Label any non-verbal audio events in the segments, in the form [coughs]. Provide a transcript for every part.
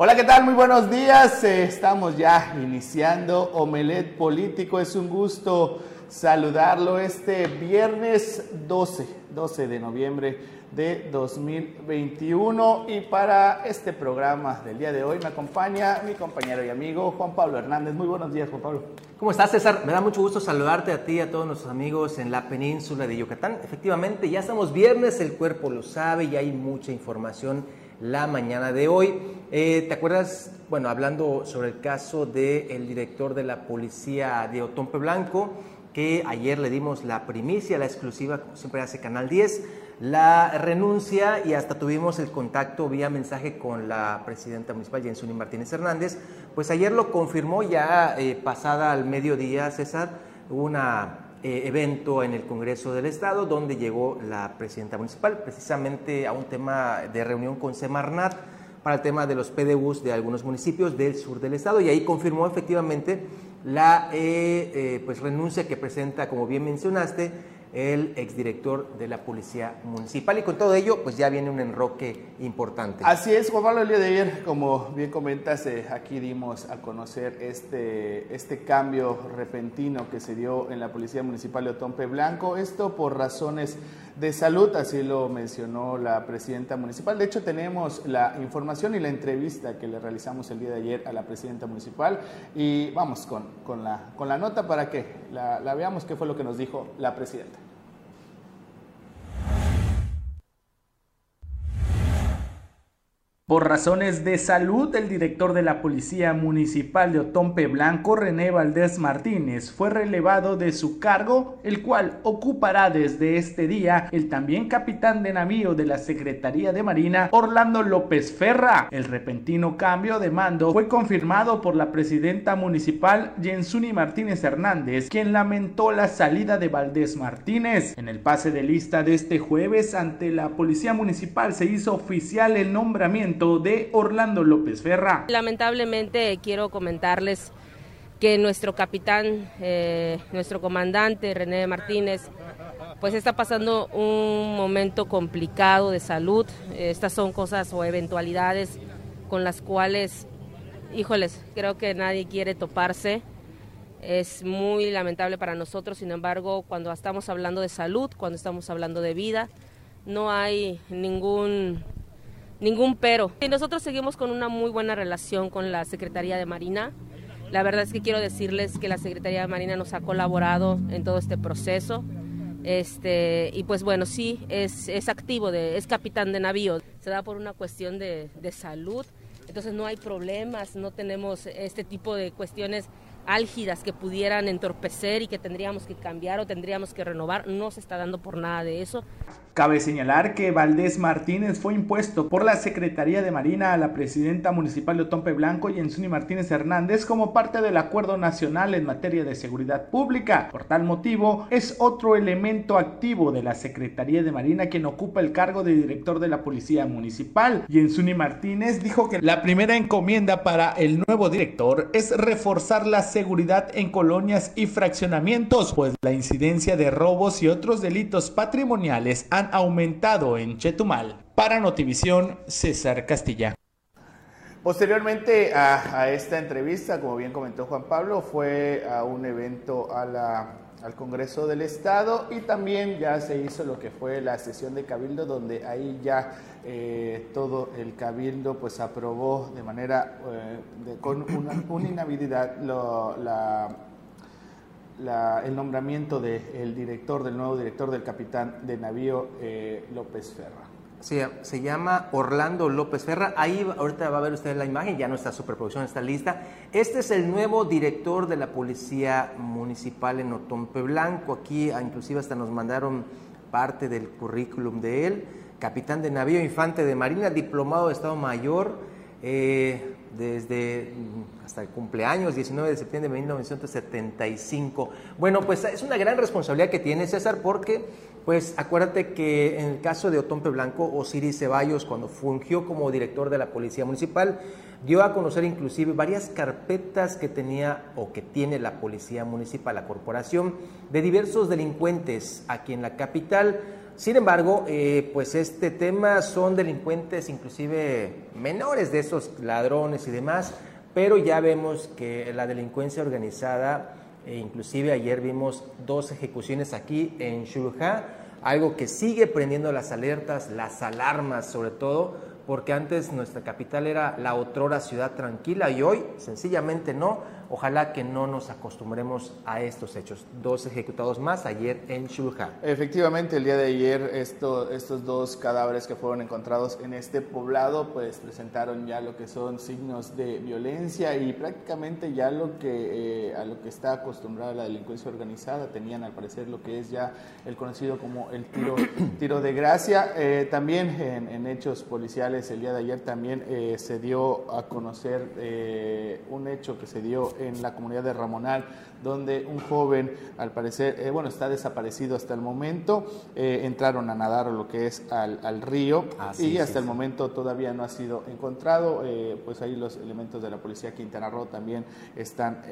Hola, ¿qué tal? Muy buenos días. Eh, estamos ya iniciando Omelet Político. Es un gusto saludarlo este viernes 12, 12 de noviembre de 2021 y para este programa del día de hoy me acompaña mi compañero y amigo Juan Pablo Hernández. Muy buenos días, Juan Pablo. ¿Cómo estás, César? Me da mucho gusto saludarte a ti y a todos nuestros amigos en la península de Yucatán. Efectivamente, ya estamos viernes, el cuerpo lo sabe y hay mucha información la mañana de hoy. Eh, ¿Te acuerdas, bueno, hablando sobre el caso del director de la policía de Otompe Blanco, que ayer le dimos la primicia, la exclusiva, como siempre hace Canal 10, la renuncia y hasta tuvimos el contacto vía mensaje con la presidenta municipal, Jensuni Martínez Hernández, pues ayer lo confirmó ya eh, pasada al mediodía, César, una eh, evento en el Congreso del Estado donde llegó la presidenta municipal precisamente a un tema de reunión con Semarnat para el tema de los PDUs de algunos municipios del sur del Estado y ahí confirmó efectivamente la eh, eh, pues renuncia que presenta, como bien mencionaste, el exdirector de la Policía Municipal. Y con todo ello, pues ya viene un enroque importante. Así es, Juan Pablo, el día de ayer, como bien comentas, eh, aquí dimos a conocer este, este cambio repentino que se dio en la Policía Municipal de Otompe Blanco. Esto por razones de salud, así lo mencionó la presidenta municipal. De hecho, tenemos la información y la entrevista que le realizamos el día de ayer a la presidenta municipal. Y vamos con, con, la, con la nota para que la, la veamos qué fue lo que nos dijo la presidenta. Por razones de salud, el director de la Policía Municipal de Otompe Blanco, René Valdés Martínez, fue relevado de su cargo, el cual ocupará desde este día el también capitán de navío de la Secretaría de Marina, Orlando López Ferra. El repentino cambio de mando fue confirmado por la presidenta municipal, Jensuni Martínez Hernández, quien lamentó la salida de Valdés Martínez. En el pase de lista de este jueves ante la Policía Municipal se hizo oficial el nombramiento de Orlando López Ferra. Lamentablemente quiero comentarles que nuestro capitán, eh, nuestro comandante René Martínez, pues está pasando un momento complicado de salud. Estas son cosas o eventualidades con las cuales, híjoles, creo que nadie quiere toparse. Es muy lamentable para nosotros, sin embargo, cuando estamos hablando de salud, cuando estamos hablando de vida, no hay ningún ningún pero. Y nosotros seguimos con una muy buena relación con la Secretaría de Marina. La verdad es que quiero decirles que la Secretaría de Marina nos ha colaborado en todo este proceso. Este, y pues bueno, sí, es, es activo, de, es capitán de navío. Se da por una cuestión de, de salud, entonces no hay problemas, no tenemos este tipo de cuestiones álgidas que pudieran entorpecer y que tendríamos que cambiar o tendríamos que renovar. No se está dando por nada de eso. Cabe señalar que Valdés Martínez fue impuesto por la Secretaría de Marina a la presidenta municipal de Otompe Blanco y Enzuni Martínez Hernández como parte del Acuerdo Nacional en materia de seguridad pública. Por tal motivo, es otro elemento activo de la Secretaría de Marina quien ocupa el cargo de director de la Policía Municipal. Y Enzuni Martínez dijo que la primera encomienda para el nuevo director es reforzar la seguridad en colonias y fraccionamientos, pues la incidencia de robos y otros delitos patrimoniales han aumentado en Chetumal. Para Notivisión, César Castilla. Posteriormente a, esta entrevista, como bien comentó Juan Pablo, fue a un evento al Congreso del Estado y también ya se hizo lo que fue la sesión de Cabildo, donde ahí ya eh, todo el Cabildo pues aprobó de manera eh, con una, inhabilidad la el nombramiento del director, del nuevo director del capitán de navío eh, López Ferra. Sí, se llama Orlando López Ferra. Ahí ahorita va a ver usted la imagen, ya nuestra superproducción está lista. Este es el nuevo director de la Policía Municipal en Otompe Blanco. Aquí ah, inclusive hasta nos mandaron parte del currículum de él. Capitán de navío, infante de marina, diplomado de Estado Mayor. Eh, desde mm, hasta el cumpleaños, 19 de septiembre de 1975. Bueno, pues es una gran responsabilidad que tiene César porque, pues acuérdate que en el caso de Otompe Blanco, Osiris Ceballos, cuando fungió como director de la Policía Municipal, dio a conocer inclusive varias carpetas que tenía o que tiene la Policía Municipal, la corporación, de diversos delincuentes aquí en la capital Sin embargo, eh, pues este tema son delincuentes inclusive menores de esos ladrones y demás, pero ya vemos que la delincuencia organizada, e inclusive ayer vimos dos ejecuciones aquí en Shulja, algo que sigue prendiendo las alertas, las alarmas sobre todo, porque antes nuestra capital era la otrora ciudad tranquila y hoy sencillamente no Ojalá que no nos acostumbremos a estos hechos. Dos ejecutados más ayer en Shulja. Efectivamente, el día de ayer estos dos cadáveres que fueron encontrados en este poblado pues presentaron ya lo que son signos de violencia y prácticamente ya lo que eh, a lo que está acostumbrada la delincuencia organizada tenían al parecer lo que es ya el conocido como el tiro [clears throat] tiro de gracia. Eh, también en, hechos policiales el día de ayer también eh, se dio a conocer un hecho que se dio en la comunidad de Ramonal, donde un joven, al parecer, eh, bueno, está desaparecido hasta el momento, eh, entraron a nadar lo que es al, río ah, y hasta el momento todavía no ha sido encontrado, eh, pues ahí los elementos de la policía Quintana Roo también están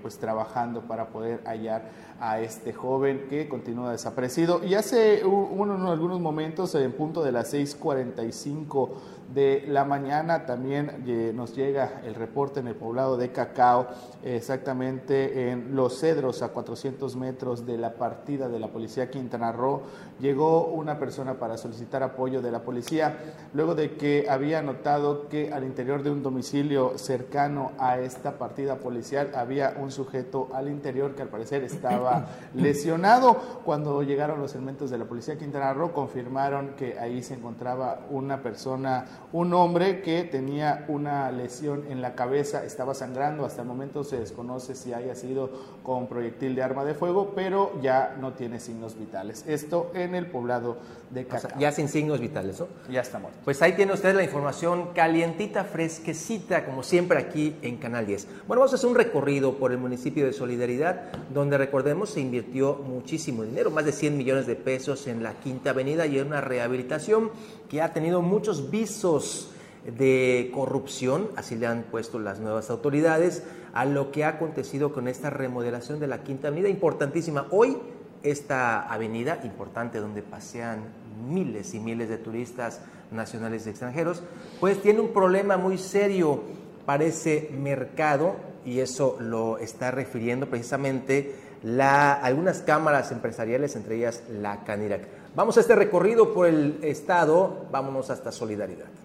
pues trabajando para poder hallar a este joven que continúa desaparecido. Y hace uno, algunos momentos, en punto de las 6.45 de la mañana también nos llega el reporte en el poblado de Cacao, exactamente en Los Cedros, a 400 metros de la partida de la policía Quintana Roo. Llegó una persona para solicitar apoyo de la policía, luego de que había notado que al interior de un domicilio cercano a esta partida policial había un sujeto al interior que al parecer estaba [coughs] lesionado. Cuando llegaron los elementos de la policía Quintana Roo, confirmaron que ahí se encontraba una persona un hombre que tenía una lesión en la cabeza, estaba sangrando, hasta el momento se desconoce si haya sido con proyectil de arma de fuego, pero ya no tiene signos vitales. Esto en el poblado de Cacao. ya sin signos vitales, ¿no? Ya está muerto. Pues ahí tiene usted la información calientita, fresquecita, como siempre aquí en Canal 10. Bueno, vamos a hacer un recorrido por el municipio de Solidaridad, donde recordemos se invirtió muchísimo dinero, más de 100 millones de pesos en la Quinta Avenida y en una rehabilitación que ha tenido muchos visos de corrupción, así le han puesto las nuevas autoridades, a lo que ha acontecido con esta remodelación de la Quinta Avenida, importantísima. Hoy esta avenida importante donde pasean miles y miles de turistas nacionales y extranjeros, pues tiene un problema muy serio para ese mercado y eso lo está refiriendo precisamente la, algunas cámaras empresariales, entre ellas la Canirac. Vamos a este recorrido por el estado, vámonos hasta Solidaridad.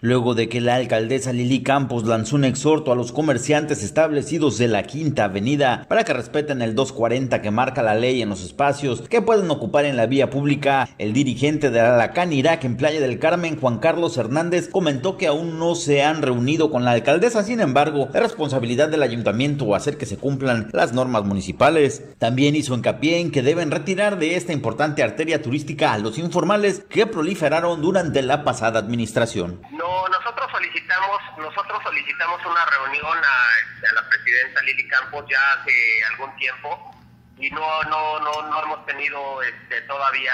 Luego de que la alcaldesa Lili Campos lanzó un exhorto a los comerciantes establecidos de la Quinta Avenida para que respeten el 240 que marca la ley en los espacios que pueden ocupar en la vía pública, el dirigente de Alacán Irak en Playa del Carmen, Juan Carlos Hernández, comentó que aún no se han reunido con la alcaldesa, sin embargo, es responsabilidad del ayuntamiento hacer que se cumplan las normas municipales. También hizo hincapié en que deben retirar de esta importante arteria turística a los informales que proliferaron durante la pasada administración nosotros solicitamos, nosotros solicitamos una reunión a, la presidenta Lili Campos ya hace algún tiempo y no, no, no, no hemos tenido este, todavía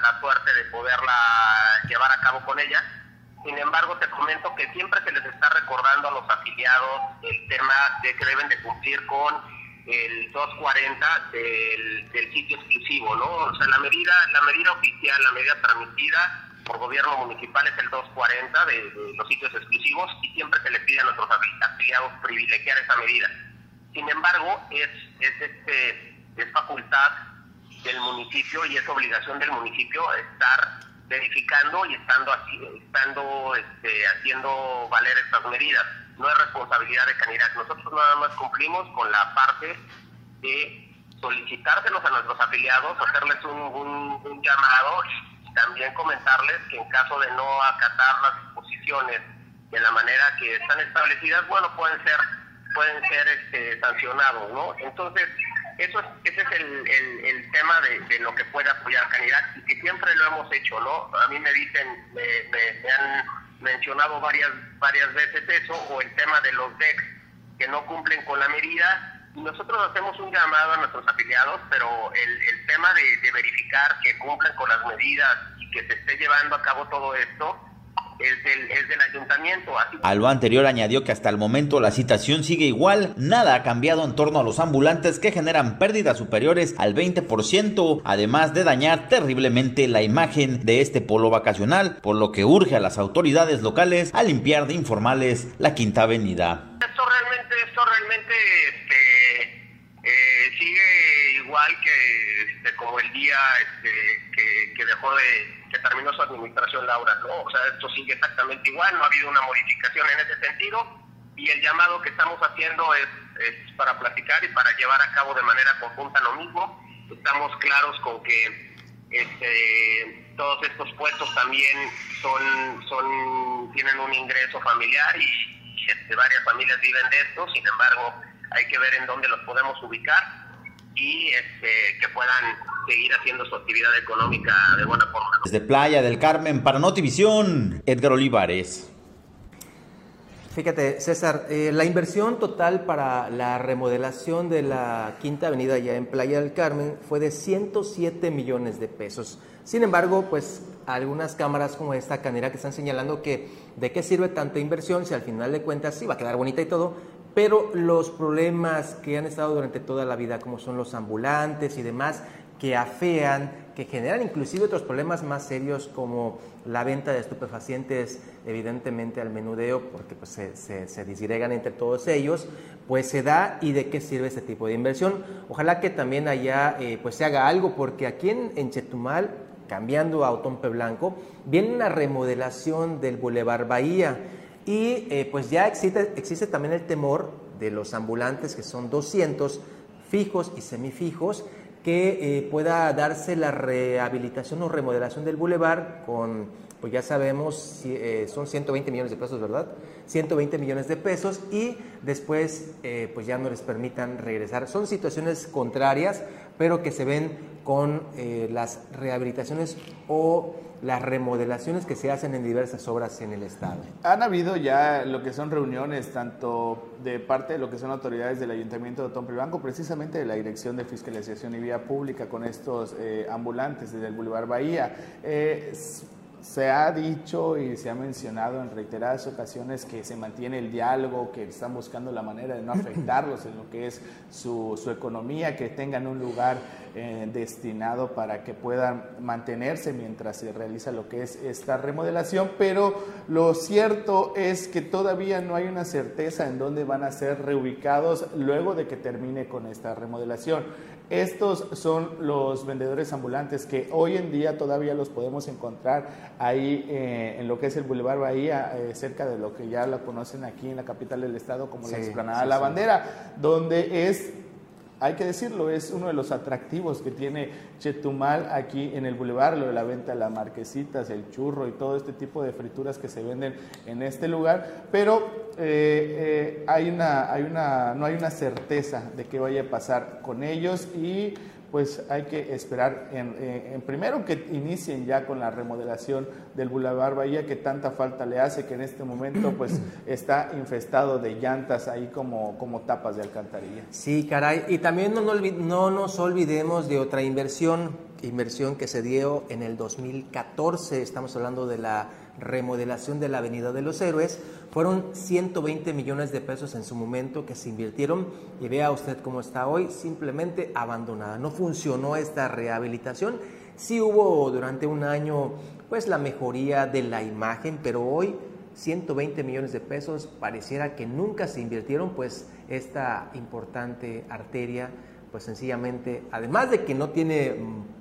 la suerte de poderla llevar a cabo con ella. Sin embargo, te comento que siempre se les está recordando a los afiliados el tema de que deben de cumplir con el 240 del, del sitio exclusivo, ¿no? O sea, la medida, la medida oficial, la medida transmitida por gobierno municipal es el 240 de, los sitios exclusivos y siempre se le pide a nuestros afiliados privilegiar esa medida. Sin embargo, es, es, este, es facultad del municipio y es obligación del municipio estar verificando y estando así, estando este, haciendo valer estas medidas. No es responsabilidad de Canirac. Nosotros nada más cumplimos con la parte de solicitárselos a nuestros afiliados, hacerles un, un, un llamado también comentarles que en caso de no acatar las disposiciones de la manera que están establecidas, bueno, pueden ser pueden ser este, sancionados, ¿no? Entonces, eso ese es el, el, tema de, lo que puede apoyar Canidad y que siempre lo hemos hecho, ¿no? A mí me dicen, me, me, han mencionado varias varias veces eso, o el tema de los DEX que no cumplen con la medida, nosotros hacemos un llamado a nuestros afiliados, pero el, el tema de, verificar que cumplan con las medidas y que se esté llevando a cabo todo esto, es del, es del ayuntamiento. A lo anterior añadió que hasta el momento la situación sigue igual, nada ha cambiado en torno a los ambulantes que generan pérdidas superiores al 20%, además de dañar terriblemente la imagen de este polo vacacional, por lo que urge a las autoridades locales a limpiar de informales la Quinta Avenida. Esto realmente, esto realmente este, eh, sigue igual que este, como el día este, que, que dejó de que terminó su administración Laura, ¿no? O sea, esto sigue exactamente igual, no ha habido una modificación en ese sentido y el llamado que estamos haciendo es, es para platicar y para llevar a cabo de manera conjunta lo mismo. Estamos claros con que este, todos estos puestos también son, son tienen un ingreso familiar y, este, varias familias viven de esto, sin embargo hay que ver en dónde los podemos ubicar y este, que puedan seguir haciendo su actividad económica de buena forma. Desde Playa del Carmen para Notivisión, Edgar Olivares. Fíjate, César, eh, la inversión total para la remodelación de la Quinta Avenida ya en Playa del Carmen fue de 107 millones de pesos. Sin embargo, pues algunas cámaras como esta canera que están señalando que de qué sirve tanta inversión si al final de cuentas sí va a quedar bonita y todo, pero los problemas que han estado durante toda la vida, como son los ambulantes y demás, que afean, que generan inclusive otros problemas más serios como la venta de estupefacientes, evidentemente al menudeo, porque pues, se, disgregan entre todos ellos, pues se da y de qué sirve este tipo de inversión. Ojalá que también allá eh, pues se haga algo, porque aquí en, Chetumal, cambiando a Otompe Blanco, viene una remodelación del Boulevard Bahía y eh, pues ya existe, existe también el temor de los ambulantes, que son 200 fijos y semifijos, que eh, pueda darse la rehabilitación o remodelación del bulevar con, pues ya sabemos, eh, son 120 millones de pesos, ¿verdad? 120 millones de pesos y después pues ya no les permitan regresar. Son situaciones contrarias, pero que se ven con las rehabilitaciones o las remodelaciones que se hacen en diversas obras en el Estado. Han habido ya lo que son reuniones, tanto de parte de lo que son autoridades del Ayuntamiento de Otompe Blanco, precisamente de la Dirección de Fiscalización y Vía Pública con estos eh, ambulantes desde el Boulevard Bahía. Eh, se ha dicho y se ha mencionado en reiteradas ocasiones que se mantiene el diálogo, que están buscando la manera de no [clears throat] afectarlos en lo que es su, su economía, que tengan un lugar eh, destinado para que puedan mantenerse mientras se realiza lo que es esta remodelación, pero lo cierto es que todavía no hay una certeza en dónde van a ser reubicados luego de que termine con esta remodelación. Estos son los vendedores ambulantes que hoy en día todavía los podemos encontrar ahí eh, en lo que es el Boulevard Bahía, eh, cerca de lo que ya la conocen aquí en la capital del estado como la explanada La Bandera, donde es hay que decirlo, es uno de los atractivos que tiene Chetumal aquí en el bulevar, lo de la venta de las marquesitas, el churro y todo este tipo de frituras que se venden en este lugar, pero eh, eh, hay una, hay una, no hay una certeza de qué vaya a pasar con ellos y pues hay que esperar eh, en, primero que inicien ya con la remodelación del Boulevard Bahía que tanta falta le hace que en este momento pues [clears throat] está infestado de llantas ahí como, como tapas de alcantarilla. Sí, caray, y también no, no nos olvidemos de otra inversión, inversión que se dio en el 2014, estamos hablando de la remodelación de la Avenida de los Héroes. Fueron 120 millones de pesos en su momento que se invirtieron y vea usted cómo está hoy, simplemente abandonada. No funcionó esta rehabilitación. Sí hubo durante un año pues la mejoría de la imagen, pero hoy 120 millones de pesos pareciera que nunca se invirtieron, pues esta importante arteria, pues sencillamente, además de que no tiene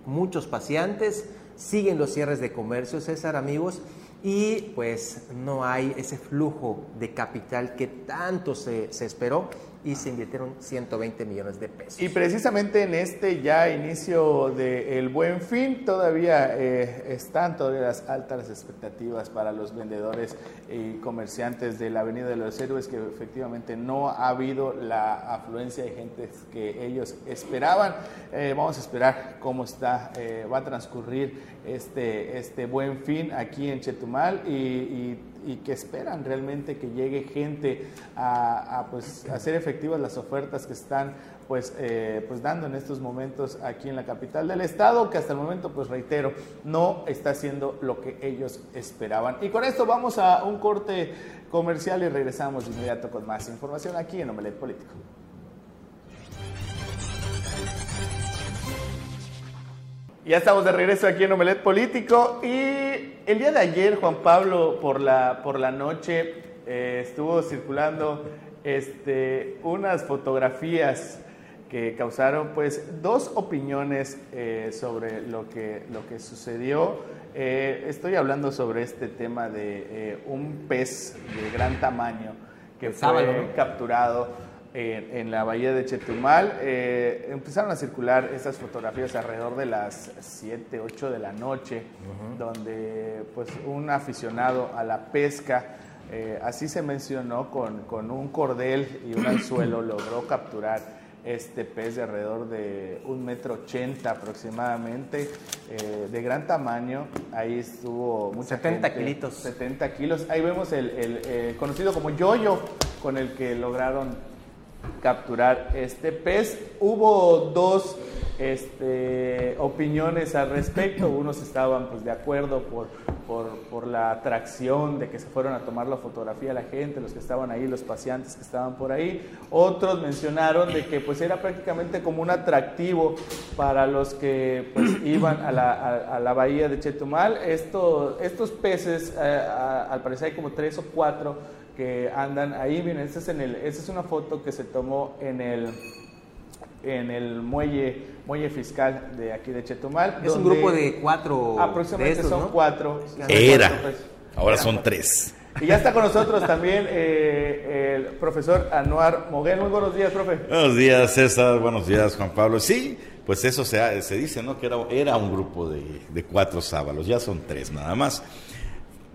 muchos paseantes, siguen los cierres de comercio, César, amigos, y pues no hay ese flujo de capital que tanto se, se esperó y se invirtieron 120 millones de pesos. Y precisamente en este ya inicio del buen fin todavía eh, están todavía las altas expectativas para los vendedores y comerciantes de la Avenida de los Héroes que efectivamente no ha habido la afluencia de gente que ellos esperaban. Eh, vamos a esperar cómo está, eh, va a transcurrir este, este buen fin aquí en Chetumal Chetumal y, que esperan realmente que llegue gente a, pues, hacer efectivas las ofertas que están pues, eh, pues dando en estos momentos aquí en la capital del estado, que hasta el momento, pues reitero, no está haciendo lo que ellos esperaban. Y con esto vamos a un corte comercial y regresamos de inmediato con más información aquí en Omelet Político. Ya estamos de regreso aquí en Omelet Político y el día de ayer Juan Pablo por la, por la noche eh, estuvo circulando este, unas fotografías que causaron pues dos opiniones eh, sobre lo que, lo que sucedió. Eh, estoy hablando sobre este tema de un pez de gran tamaño que fue capturado en, la bahía de Chetumal. Eh, empezaron a circular estas fotografías alrededor de las 7, 8 de la noche, donde pues un aficionado a la pesca, eh, así se mencionó, con, con un cordel y un anzuelo [clears throat] logró capturar este pez de alrededor de un metro ochenta aproximadamente, eh, de gran tamaño. Ahí estuvo mucha 70 kilitos. 70 kilos. Ahí vemos el, el conocido como yoyo, con el que lograron capturar este pez. Hubo dos este, opiniones al respecto. Unos estaban pues, de acuerdo por, por, la atracción de que se fueron a tomar la fotografía la gente, los que estaban ahí, los paseantes que estaban por ahí. Otros mencionaron de que pues, era prácticamente como un atractivo para los que pues, iban a la, a, la bahía de Chetumal. Esto, estos peces, eh, al parecer hay como tres o cuatro que andan ahí. Miren, esta es, en el, esta es una foto que se tomó en el, en el muelle, muelle fiscal de aquí de Chetumal. Es un grupo de cuatro. Aproximadamente son cuatro. Era. Ahora son tres. Y ya está con nosotros también eh, el profesor Anuar Moguel. Muy buenos días, profe. Buenos días, César. Buenos días, Juan Pablo. Sí, pues eso se, se dice, ¿no? Que era, era un grupo de, de cuatro sábalos. Ya son tres nada más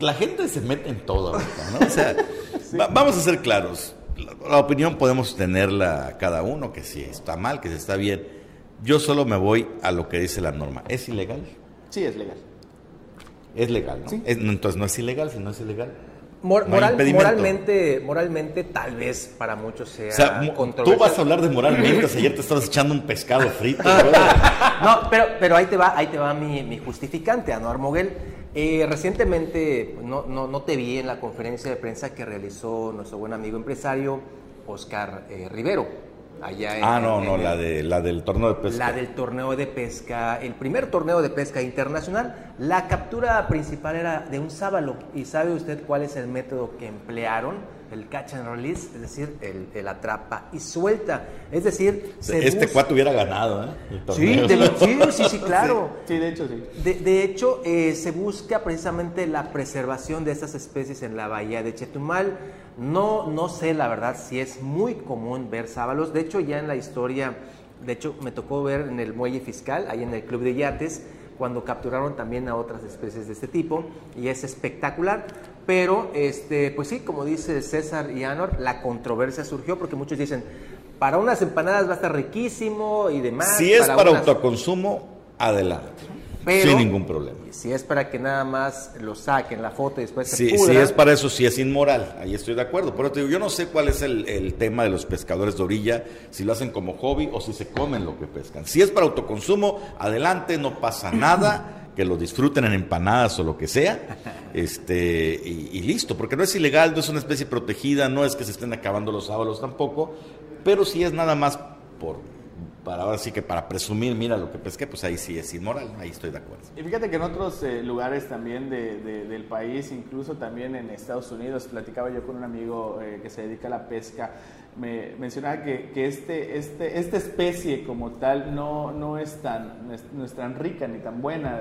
la gente se mete en todo, ¿no? O sea, vamos a ser claros. La, opinión podemos tenerla cada uno, que si está mal, que si está bien. Yo solo me voy a lo que dice la norma. ¿Es ilegal? Sí, es legal. Es legal, ¿no? entonces no es ilegal, si no es ilegal. moralmente, moralmente, tal vez para muchos sea, o sea Tú vas a hablar de moralmente, ayer te estabas echando un pescado frito. [laughs] no, pero, pero ahí te va, ahí te va mi, mi justificante, Anuar Moguel. Eh, recientemente no, no, no, te vi en la conferencia de prensa que realizó nuestro buen amigo empresario Oscar eh, Rivero. Allá en, ah, no, no, la, de, la del torneo de pesca. La del torneo de pesca, el primer torneo de pesca internacional. La captura principal era de un sábalo. ¿Y sabe usted cuál es el método que emplearon? El catch and release, es decir, el, atrapa y suelta. Es decir, este cuatro hubiera ganado, ¿eh? Sí, sí, sí, [laughs] claro. Sí, de hecho, sí. De, hecho, eh, se busca precisamente la preservación de estas especies en la bahía de Chetumal. No, no sé, la verdad, si es muy común ver sábalos. De hecho, ya en la historia, de hecho, me tocó ver en el muelle fiscal, ahí en el club de yates, cuando capturaron también a otras especies de este tipo y es espectacular. Pero, este, pues sí, como dice César y Anor, la controversia surgió porque muchos dicen, para unas empanadas va a estar riquísimo y demás. Si es para, autoconsumo, adelante. sin ningún problema. Si es para que nada más lo saquen la foto y después se Si es para eso, sí es inmoral. Ahí estoy de acuerdo. Pero te digo, yo no sé cuál es el, el, tema de los pescadores de orilla, si lo hacen como hobby o si se comen lo que pescan. Si es para autoconsumo, adelante, no pasa nada que lo disfruten en empanadas o lo que sea, [laughs] este, y, listo, porque no es ilegal, no es una especie protegida, no es que se estén acabando los sábalos tampoco, pero si es nada más por, para ahora sí que para presumir, mira lo que pesqué, pues ahí sí es inmoral, ahí estoy de acuerdo. Y fíjate que en otros eh, lugares también de, del país, incluso también en Estados Unidos, platicaba yo con un amigo eh, que se dedica a la pesca, me mencionaba que, que este, este, esta especie como tal no, no, es tan, no es, tan rica ni tan buena.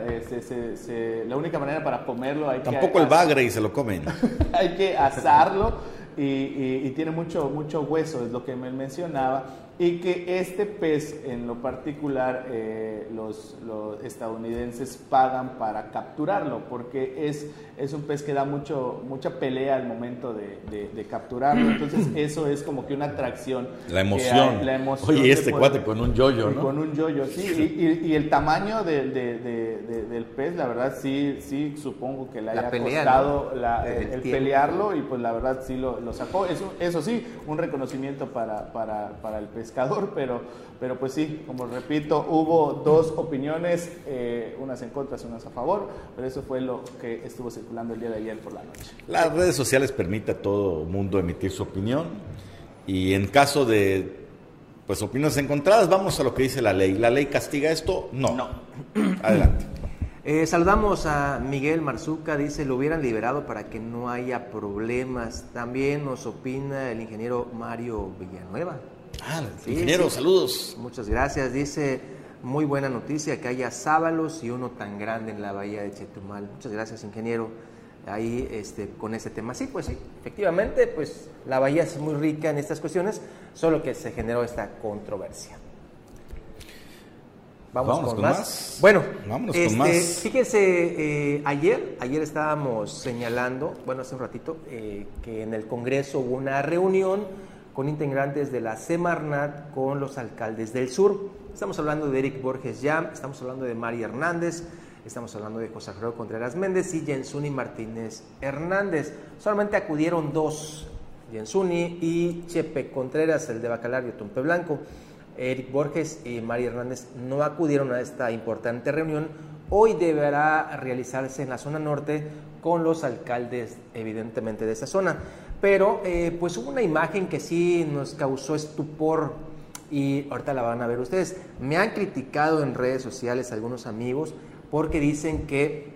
la única manera para comerlo hay Tampoco el bagre y se lo comen. [laughs] hay que asarlo y, tiene mucho, mucho hueso, es lo que me mencionaba, y que este pez en lo particular eh, los, estadounidenses pagan para capturarlo, porque es, es un pez que da mucho, mucha pelea al momento de, capturarlo, entonces [clears throat] eso es como que una atracción. La emoción. la emoción Oye, este cuate con un yoyo, ¿no? Con un yoyo, sí, y, el tamaño del pez, la verdad sí, sí supongo que le haya costado el, pelearlo y pues la verdad sí lo, lo sacó. Eso, eso sí, un reconocimiento para, para, para el pez pero, pero pues sí, como repito, hubo dos opiniones, eh, unas en contra, unas a favor, pero eso fue lo que estuvo circulando el día de ayer por la noche. Las redes sociales permiten a todo mundo emitir su opinión y en caso de pues opiniones encontradas, vamos a lo que dice la ley. ¿La ley castiga esto? No. No. [clears throat] Adelante. Eh, saludamos a Miguel Marzuca, dice, lo hubieran liberado para que no haya problemas. También nos opina el ingeniero Mario Villanueva. Ah, ingeniero, saludos. Muchas gracias. Dice, muy buena noticia que haya sábalos y uno tan grande en la bahía de Chetumal. Muchas gracias, ingeniero. Ahí este, con este tema. Sí, pues sí, efectivamente, pues la bahía es muy rica en estas cuestiones, solo que se generó esta controversia. Vamos, con, más. Bueno, Vámonos con este, más. fíjense, eh, ayer, ayer estábamos señalando, bueno, hace un ratito, eh, que en el Congreso hubo una reunión con integrantes de la Semarnat con los alcaldes del sur. Estamos hablando de Eric Borges Yam, estamos hablando de Mari Hernández, estamos hablando de José Alfredo Contreras Méndez y Jensuni Martínez Hernández. Solamente acudieron dos, Jensuni y Chepe Contreras, el de Bacalario Tumpe Blanco. Eric Borges y Mari Hernández no acudieron a esta importante reunión. Hoy deberá realizarse en la zona norte con los alcaldes, evidentemente, de esa zona. Pero eh, pues hubo una imagen que sí nos causó estupor y ahorita la van a ver ustedes. Me han criticado en redes sociales algunos amigos porque dicen que,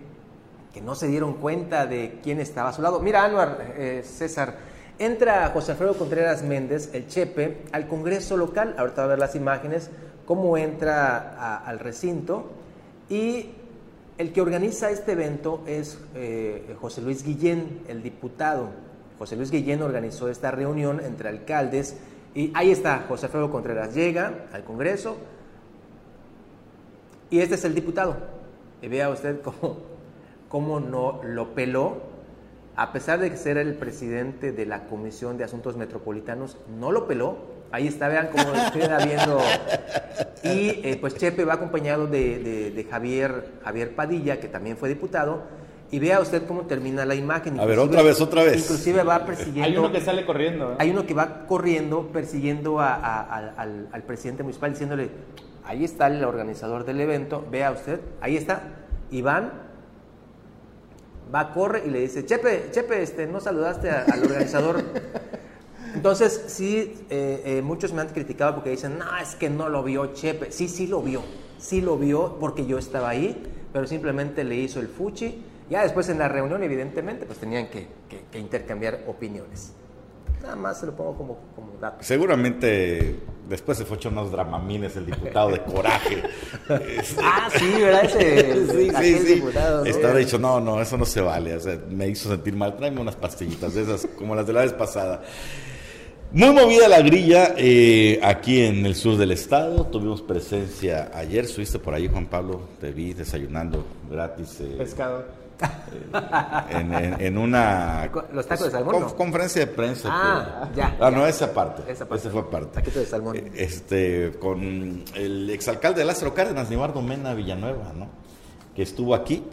que no se dieron cuenta de quién estaba a su lado. Mira, Anuar, eh, César, entra José Alfredo Contreras Méndez, el Chepe, al Congreso local. Ahorita va a ver las imágenes, cómo entra al recinto. Y el que organiza este evento es eh, José Luis Guillén, el diputado. José Luis Guillén organizó esta reunión entre alcaldes y ahí está, José Alfredo Contreras llega al Congreso y este es el diputado. Y vea usted [laughs] cómo, cómo no lo peló, a pesar de ser el presidente de la Comisión de Asuntos Metropolitanos, no lo peló. Ahí está, vean cómo estoy viendo. Y eh, pues Chepe va acompañado de, de Javier, Javier Padilla, que también fue diputado y vea usted cómo termina la imagen. A ver, otra vez, otra vez. Inclusive va persiguiendo... Hay uno que sale corriendo. Hay uno que va corriendo persiguiendo al, presidente municipal diciéndole, ahí está el organizador del evento, vea usted, ahí está, Iván, va, corre y le dice, Chepe, Chepe, este, no saludaste al organizador. [laughs] Entonces, sí, eh, eh, muchos me han criticado porque dicen, no, es que no lo vio Chepe. Sí, sí lo vio, sí lo vio porque yo estaba ahí, pero simplemente le hizo el fuchi ya después en la reunión, evidentemente, pues tenían que, intercambiar opiniones. Nada más se lo pongo como, como dato. Seguramente después se fue hecho unos dramamines el diputado de coraje. [laughs] ah, sí, ¿verdad? Ese, sí, sí, sí. Diputado, ¿no? Estaba dicho, no, no, eso no se vale. O sea, me hizo sentir mal. Tráeme unas pastillitas de esas, como las de la vez pasada. Muy movida la grilla eh, aquí en el sur del estado. Tuvimos presencia ayer. Estuviste por ahí, Juan Pablo. Te vi desayunando gratis. Eh, Pescado en, una los tacos de salmón conferencia de prensa ah, ya, ah no esa parte esa, fue parte. De salmón. Eh, este con el exalcalde de Lázaro Cárdenas Nibardo Mena Villanueva no que estuvo aquí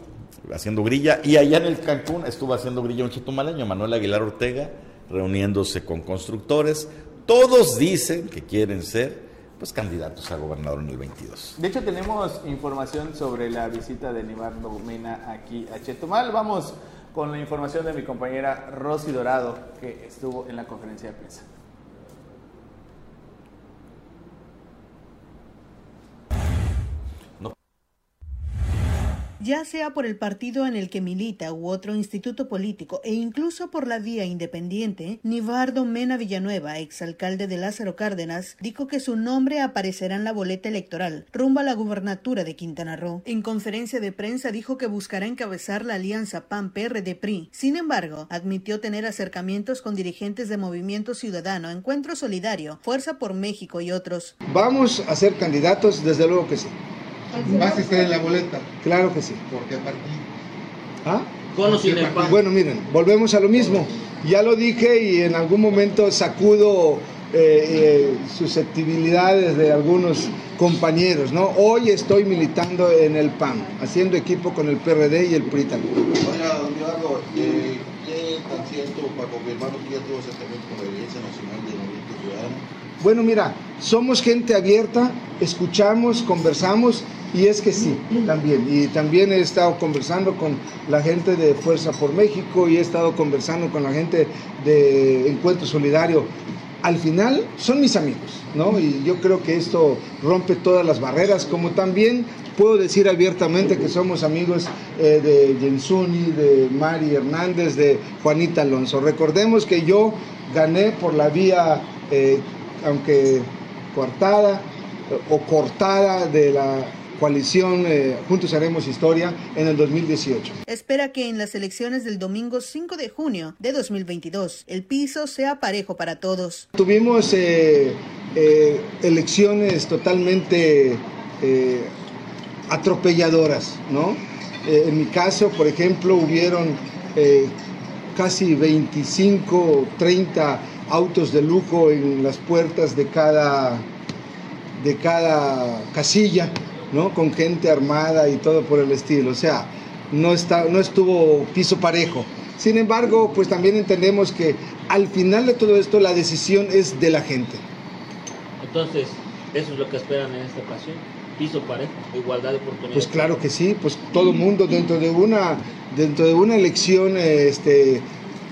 haciendo grilla y allá en el Cancún estuvo haciendo grilla un chitumaleño Manuel Aguilar Ortega reuniéndose con constructores. Todos dicen que quieren ser pues candidatos a gobernador en el 22. De hecho tenemos información sobre la visita de Nibardo Mena aquí a Chetumal. Vamos con la información de mi compañera Rosy Dorado que estuvo en la conferencia de prensa. Ya sea por el partido en el que milita u otro instituto político e incluso por la vía independiente, Nivardo Mena Villanueva, exalcalde de Lázaro Cárdenas, dijo que su nombre aparecerá en la boleta electoral rumbo a la gubernatura de Quintana Roo. En conferencia de prensa dijo que buscará encabezar la alianza PAN-PRD-PRI. Sin embargo, admitió tener acercamientos con dirigentes de Movimiento Ciudadano, Encuentro Solidario, Fuerza por México y otros. Vamos a ser candidatos, desde luego que sí. ¿Vas a estar en la boleta? Claro que sí. ¿Por qué partido? ¿Ah? Con o sin el PAN. Bueno, miren, volvemos a lo mismo. Ya lo dije y en algún momento sacudo eh, eh, susceptibilidades de algunos compañeros, ¿no? Hoy estoy militando en el PAN, haciendo equipo con el PRD y el PRI también. Oiga, don Eduardo, eh, ¿qué tan cierto para confirmar que ya tuvo acercamiento con la Alianza Nacional de Movimiento Ciudadano? Bueno, mira, somos gente abierta, escuchamos, conversamos y es que sí, también. Y también he estado conversando con la gente de Fuerza por México y he estado conversando con la gente de Encuentro Solidario. Al final son mis amigos, ¿no? Y yo creo que esto rompe todas las barreras, como también puedo decir abiertamente que somos amigos eh, de Jensuni, de Mari Hernández, de Juanita Alonso. Recordemos que yo gané por la vía eh, aunque coartada o cortada de la coalición eh, Juntos Haremos Historia en el 2018. Espera que en las elecciones del domingo 5 de junio de 2022 el piso sea parejo para todos. Tuvimos eh, eh, elecciones totalmente atropelladoras, ¿no? En mi caso, por ejemplo, hubieron casi 25, 30 autos de lujo en las puertas de cada, de cada casilla, ¿no? Con gente armada y todo por el estilo. O sea, no, está, no estuvo piso parejo. Sin embargo, pues también entendemos que al final de todo esto la decisión es de la gente. Entonces, eso es lo que esperan en esta ocasión. Piso parejo, igualdad de oportunidades. Pues claro que sí, pues todo mundo dentro de una, dentro de una elección este,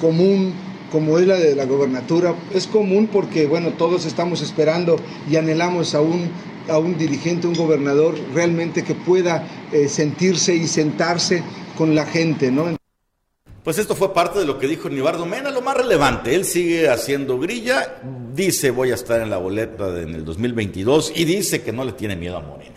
común como es la de la gobernatura, es común porque bueno, todos estamos esperando y anhelamos a un, a un dirigente, un gobernador realmente que pueda eh, sentirse y sentarse con la gente, ¿no? Pues esto fue parte de lo que dijo Nibardo Mena, lo más relevante. Él sigue haciendo grilla, dice voy a estar en la boleta de- en el 2022 y dice que no le tiene miedo a Morena.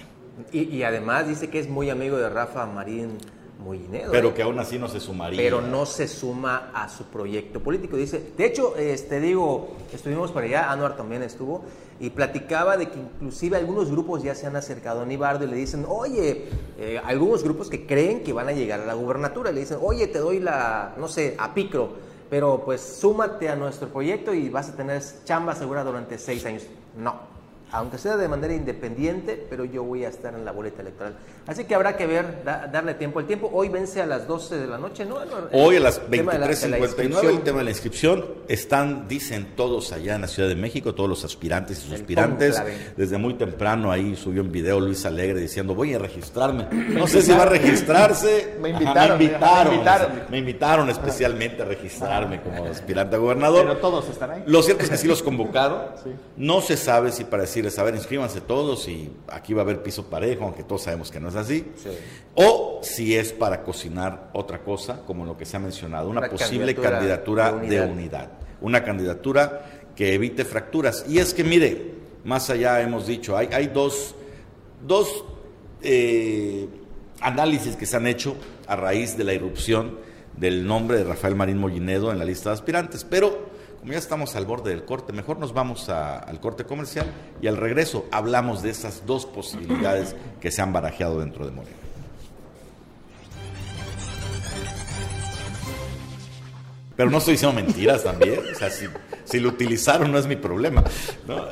Y, y además dice que es muy amigo de Rafa Marín Mollinedo. Pero ¿eh? que aún así no se sumaría. pero no se suma a su proyecto político. Dice, de hecho, este digo, estuvimos por allá, Anuar también estuvo, y platicaba de que inclusive algunos grupos ya se han acercado a Nibardo y le dicen, oye, eh, algunos grupos que creen que van a llegar a la gubernatura, le dicen, oye, te doy la, no sé, a Picro, pero pues súmate a nuestro proyecto y vas a tener chamba segura durante seis años. No. Aunque sea de manera independiente, pero yo voy a estar en la boleta electoral. Así que habrá que ver, da- darle tiempo. El tiempo hoy vence a las 12 de la noche, ¿no? Hoy a las El tema de la- de la 23.59 el tema de la inscripción están, dicen todos allá en la Ciudad de México, todos los aspirantes y suspirantes. Desde muy temprano ahí subió un video Luis Alegre diciendo voy a registrarme. No sé si va a registrarse. Me Ajá, invitaron, me invitaron, me invitaron. me invitaron especialmente a registrarme como aspirante a gobernador. Pero todos están ahí. Lo cierto es que sí los convocaron. Sí. No se sabe si para decirles, a ver, inscríbanse todos y aquí va a haber piso parejo, aunque todos sabemos que no es así. O si es para cocinar otra cosa, como lo que se ha mencionado, una, Una posible candidatura candidatura de unidad. Una candidatura que evite fracturas. Y es que, mire, más allá hemos dicho, hay, hay dos, dos eh, análisis que se han hecho a raíz de la irrupción del nombre de Rafael Marín Mollinedo en la lista de aspirantes. Pero como ya estamos al borde del corte, mejor nos vamos a- al corte comercial y al regreso hablamos de esas dos posibilidades que se han barajeado dentro de Morena. Pero no estoy diciendo mentiras también. O sea, si, si lo utilizaron no es mi problema. ¿no?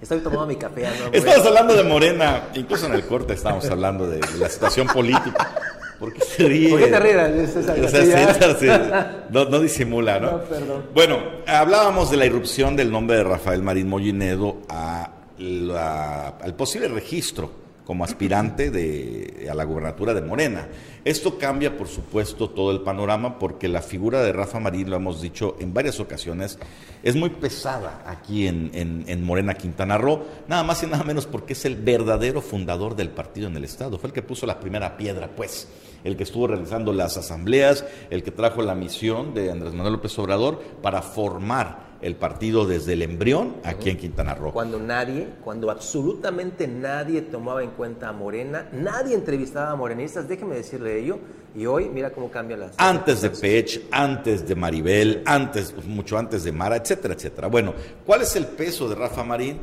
Estoy tomando mi café. Anuar, Estamos hablando de Morena, incluso en el corte estábamos hablando de, de la situación política. ¿Por qué se ríe? ¿Por qué te ríes, O sea? César, [laughs] no, no disimula, ¿no? No, perdón. Bueno, hablábamos de la irrupción del nombre de Rafael Marín Mollinedo a la- al posible registro como aspirante de, a la gubernatura de Morena. Esto cambia, por supuesto, todo el panorama porque la figura de Rafa Marín, lo hemos dicho en varias ocasiones, es muy pesada aquí en, en, Morena, Quintana Roo, nada más y nada menos porque es el verdadero fundador del partido en el Estado. Fue el que puso la primera piedra, pues, el que estuvo realizando las asambleas, el que trajo la misión de Andrés Manuel López Obrador para formar el partido desde el embrión aquí en Quintana Roo. Cuando nadie, cuando absolutamente nadie tomaba en cuenta a Morena, nadie entrevistaba a morenistas, déjeme decirle ello, y hoy mira cómo cambian las Antes de Pech, antes de Maribel, antes, mucho antes de Mara, etcétera, etcétera. Bueno, ¿cuál es el peso de Rafa Marín?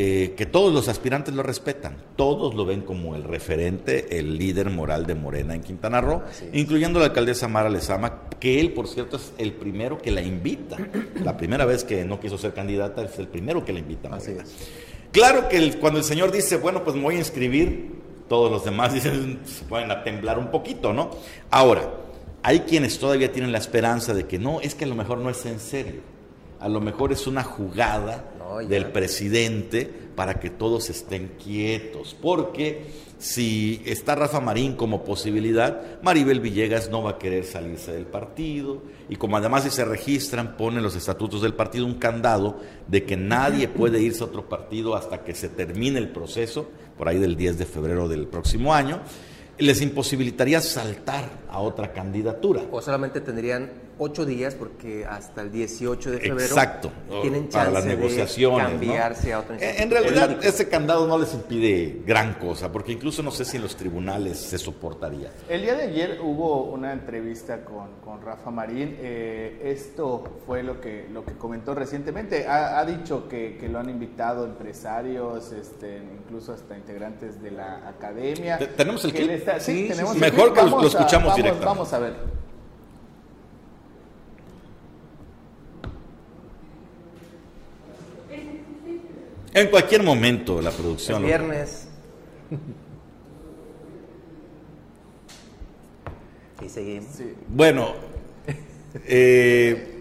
Eh, que todos los aspirantes lo respetan, todos lo ven como el referente, el líder moral de Morena en Quintana Roo, incluyendo la alcaldesa Mara Lezama, que él, por cierto, es el primero que la invita. La primera vez que no quiso ser candidata, es el primero que la invita a Morena. Claro que cuando el señor dice, bueno, pues me voy a inscribir, todos los demás [laughs] dicen, se pueden a temblar un poquito, ¿no? Ahora, hay quienes todavía tienen la esperanza de que no, es que a lo mejor no es en serio, a lo mejor es una jugada del presidente para que todos estén quietos, porque si está Rafa Marín como posibilidad, Maribel Villegas no va a querer salirse del partido. Y como además si se registran, ponen los estatutos del partido un candado de que nadie [laughs] puede irse a otro partido hasta que se termine el proceso, por ahí del 10 de febrero del próximo año, les imposibilitaría saltar a otra candidatura. O solamente tendrían ocho días porque hasta el 18 de febrero Exacto, tienen chance las negociaciones, de cambiarse a otra En realidad ese candado no les impide gran cosa, porque incluso no sé si en los tribunales se soportaría. El día de ayer hubo una entrevista con, con Rafa Marín. Eh, esto fue lo que, lo que comentó recientemente. Ha, dicho que, que, lo han invitado empresarios, este, incluso hasta integrantes de la academia. ¿Tenemos el clip? sí, tenemos Mejor que lo, escuchamos directamente. Vamos a ver. En cualquier momento la producción. El viernes. y seguimos. Bueno, eh,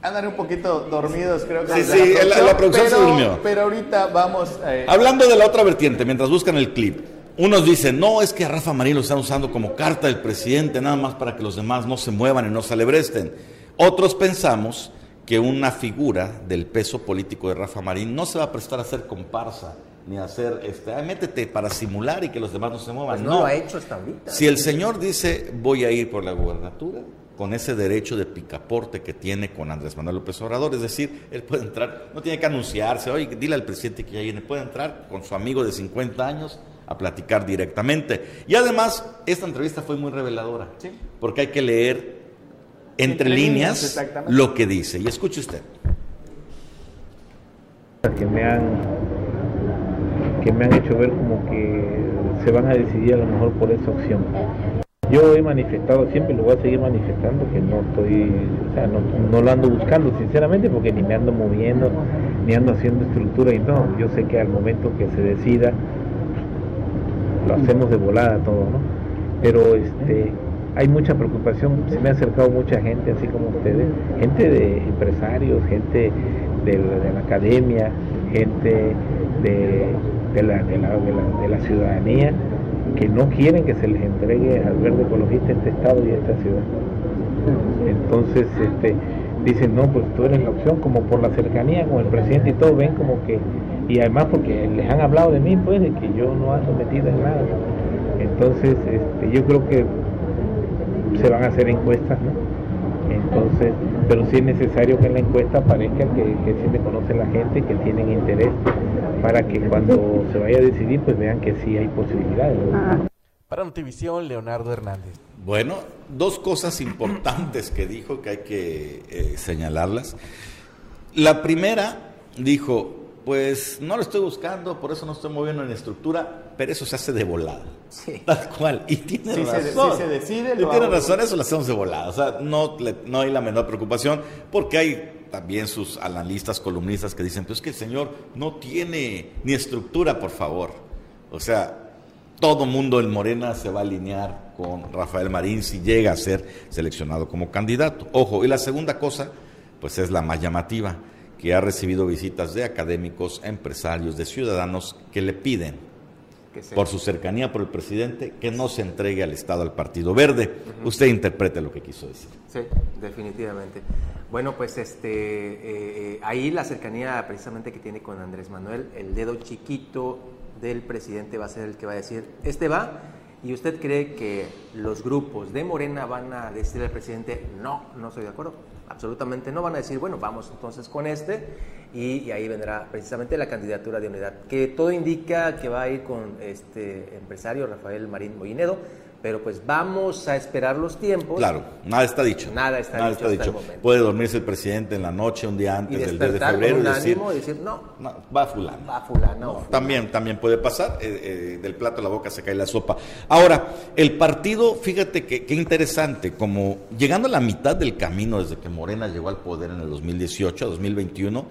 Andan un poquito dormidos, creo que. Sí, sí, la producción, se durmió. Pero ahorita vamos. Eh, Hablando de la otra vertiente, mientras buscan el clip, unos dicen, no, es que a Rafa Marín lo están usando como carta del presidente, nada más para que los demás no se muevan y no se alebresten. Otros pensamos que una figura del peso político de Rafa Marín no se va a prestar a hacer comparsa ni a hacer, este, métete para simular y que los demás no se muevan. Pues no, lo ha hecho hasta ahorita. Si el señor dice voy a ir por la gubernatura, con ese derecho de picaporte que tiene con Andrés Manuel López Obrador, es decir, él puede entrar, no tiene que anunciarse, oye, dile al presidente que ya viene, puede entrar con su amigo de 50 años a platicar directamente. Y además, esta entrevista fue muy reveladora, porque hay que leer entre, líneas, lo que dice. Y escuche usted. Que me han que me han hecho ver como que se van a decidir a lo mejor por esa opción. Yo he manifestado siempre, lo voy a seguir manifestando, que no estoy, o sea, no, no, lo ando buscando sinceramente porque ni me ando moviendo, ni ando haciendo estructura y no, yo sé que al momento que se decida, lo hacemos de volada todo, ¿no? Pero este, hay mucha preocupación, se me ha acercado mucha gente, así como ustedes, gente de empresarios, gente de la, academia, gente de, la, de, la, ciudadanía, que no quieren que se les entregue al verde ecologista este estado y esta ciudad. Entonces, este, dicen, no, pues tú eres la opción, como por la cercanía con el presidente y todo, ven como que, y además porque les han hablado de mí, pues, de que yo no ando metido en nada. Entonces, este, yo creo que se van a hacer encuestas, ¿no? Entonces, pero sí es necesario que en la encuesta aparezca que, que sí le conoce la gente, que tienen interés, para que cuando se vaya a decidir, pues vean que sí hay posibilidades. Para Notivisión, Leonardo Hernández. Bueno, dos cosas importantes que dijo que hay que eh, señalarlas. La primera dijo, pues no lo estoy buscando, por eso no estoy moviendo en estructura, pero eso se hace de volada. [laughs] Tal cual. Y tiene razón. Si se decide, y tiene razón, eso lo hacemos de volada. O sea, no, no hay la menor preocupación, porque hay también sus analistas, columnistas que dicen, pues que el señor no tiene ni estructura, por favor. O sea, todo mundo en Morena se va a alinear con Rafael Marín si llega a ser seleccionado como candidato. Ojo, y la segunda cosa, pues es la más llamativa que ha recibido visitas de académicos, empresarios, de ciudadanos que le piden por su cercanía por el presidente, que no se entregue al Estado al Partido Verde. Usted interprete lo que quiso decir. Sí, definitivamente. Bueno, pues este, eh, eh, ahí la cercanía precisamente que tiene con Andrés Manuel, el dedo chiquito del presidente va a ser el que va a decir, este va, y usted cree que los grupos de Morena van a decirle al presidente, no, no estoy de acuerdo, absolutamente no, van a decir, bueno, vamos entonces con este, y, ahí vendrá precisamente la candidatura de unidad, que todo indica que va a ir con este empresario Rafael Marín Moinedo, pero pues vamos a esperar los tiempos. Claro, nada está dicho. Nada está dicho. Puede dormirse el presidente en la noche, un día antes del 10 de febrero y decir, decir no, va fulano. Va fulano. También, también puede pasar, eh, eh, del plato a la boca se cae la sopa. Ahora, el partido, fíjate que, qué interesante, como llegando a la mitad del camino desde que Morena llegó al poder en el 2018 a 2021,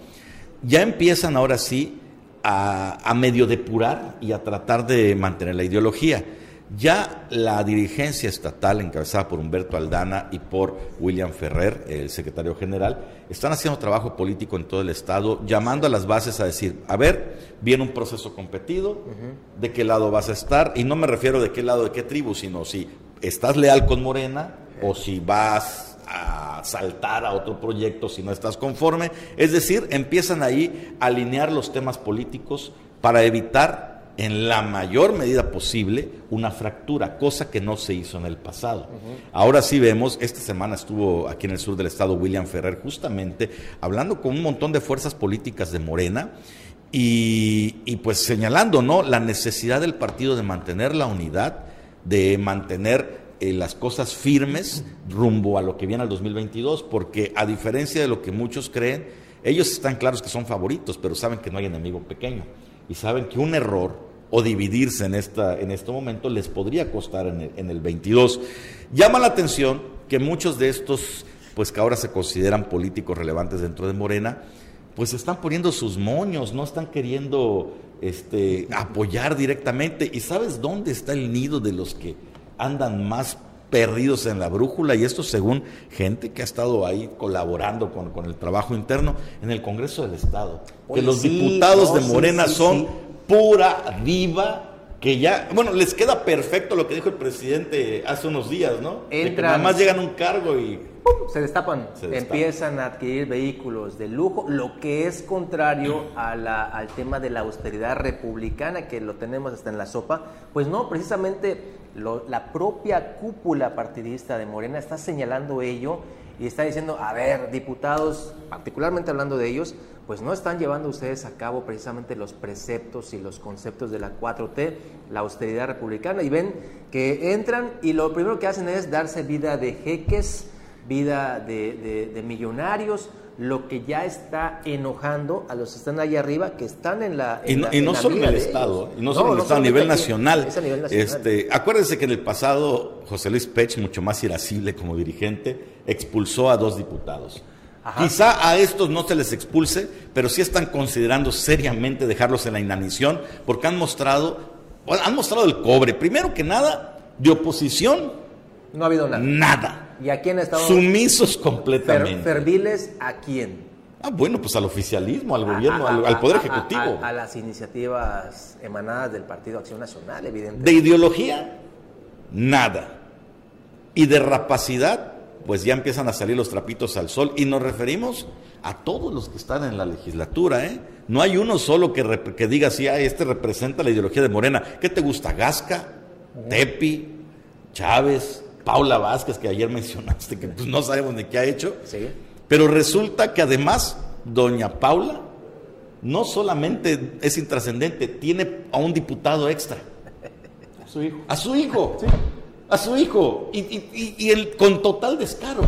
ya empiezan ahora sí a, a medio depurar y a tratar de mantener la ideología. Ya la dirigencia estatal, encabezada por Humberto Aldana y por William Ferrer, el secretario general, están haciendo trabajo político en todo el Estado, llamando a las bases a decir, a ver, viene un proceso competido, ¿de qué lado vas a estar? Y no me refiero de qué lado, de qué tribu, sino si estás leal con Morena o si vas a saltar a otro proyecto si no estás conforme. Es decir, empiezan ahí a alinear los temas políticos para evitar en la mayor medida posible una fractura, cosa que no se hizo en el pasado. Ahora sí vemos, esta semana estuvo aquí en el sur del estado William Ferrer justamente hablando con un montón de fuerzas políticas de Morena y, pues señalando ¿no? la necesidad del partido de mantener la unidad, de mantener eh, las cosas firmes rumbo a lo que viene al 2022, porque a diferencia de lo que muchos creen, ellos están claros que son favoritos, pero saben que no hay enemigo pequeño y saben que un error o dividirse en, esta, en este momento les podría costar en el, en el 22. Llama la atención que muchos de estos, pues que ahora se consideran políticos relevantes dentro de Morena, pues están poniendo sus moños, no están queriendo este, apoyar directamente. ¿Y sabes dónde está el nido de los que andan más perdidos en la brújula? Y esto según gente que ha estado ahí colaborando con, el trabajo interno en el Congreso del Estado. que los diputados de Morena son pura diva que ya, bueno, les queda perfecto lo que dijo el presidente hace unos días, ¿no? Entran, nada más llegan un cargo y se destapan, empiezan a adquirir vehículos de lujo, lo que es contrario a la, al tema de la austeridad republicana que lo tenemos hasta en la sopa, pues no, precisamente la propia cúpula partidista de Morena está señalando ello y está diciendo, a ver, diputados, particularmente hablando de ellos, pues no están llevando ustedes a cabo precisamente los preceptos y los conceptos de la 4T, la austeridad republicana, y ven que entran y lo primero que hacen es darse vida de jeques, vida de, millonarios, lo que ya está enojando a los que están allá arriba, que están en la... y no, solo en el Estado, y no, solo en el Estado, a nivel, nacional. Este, acuérdense que en el pasado José Luis Pech, mucho más irascible como dirigente, expulsó a dos diputados. Quizá a estos no se les expulse, pero sí están considerando seriamente dejarlos en la inanición porque han mostrado, han mostrado el cobre. Primero que nada, de oposición. No ha habido nada. Nada. ¿Y a quién estado? Sumisos completamente. ¿Ferviles a quién? Ah, bueno, pues al oficialismo, al gobierno, al, Poder Ejecutivo. A, las iniciativas emanadas del Partido Acción Nacional, evidentemente. De ideología, nada. Y de rapacidad, pues ya empiezan a salir los trapitos al sol y nos referimos a todos los que están en la legislatura, ¿eh? No hay uno solo que, que diga si ah, este representa la ideología de Morena. ¿Qué te gusta? Gasca, Tepi, Chávez, Paula Vázquez, que ayer [laughs] mencionaste, que pues no sabemos de qué ha hecho. Sí. Pero resulta que además, doña Paula no solamente es intrascendente, tiene a un diputado extra. A su hijo. A su hijo. Sí a su hijo y, y, con total descaro.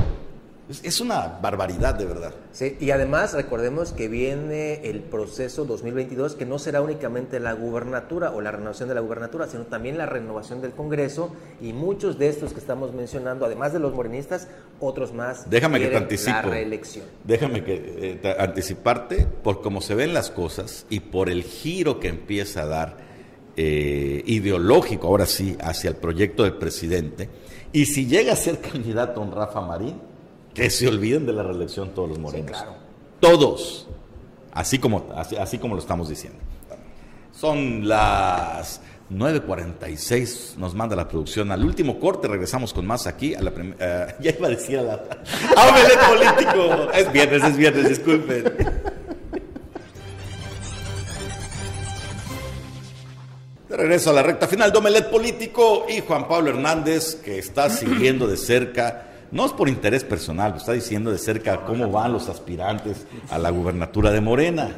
Es, una barbaridad de verdad. Sí, y además recordemos que viene el proceso 2022 que no será únicamente la gubernatura o la renovación de la gubernatura, sino también la renovación del Congreso y muchos de estos que estamos mencionando, además de los morenistas, otros más. Déjame que te anticipo. La reelección. Déjame que eh, anticiparte por cómo se ven las cosas y por el giro que empieza a dar eh, ideológico, ahora sí, hacia el proyecto del presidente. Y si llega a ser candidato don Rafa Marín, que se olviden de la reelección todos los morenos. Todos. Así como, así, como lo estamos diciendo. Son las 9.46 nos manda la producción. Al último corte regresamos con más aquí. A la eh, [laughs] ya iba a decir a la... ¡Ah, omelette político! Es viernes, es viernes, disculpen. De regreso a la recta final de Omelet Político y Juan Pablo Hernández, que está siguiendo de cerca, no es por interés personal, está diciendo de cerca cómo van los aspirantes a la gubernatura de Morena.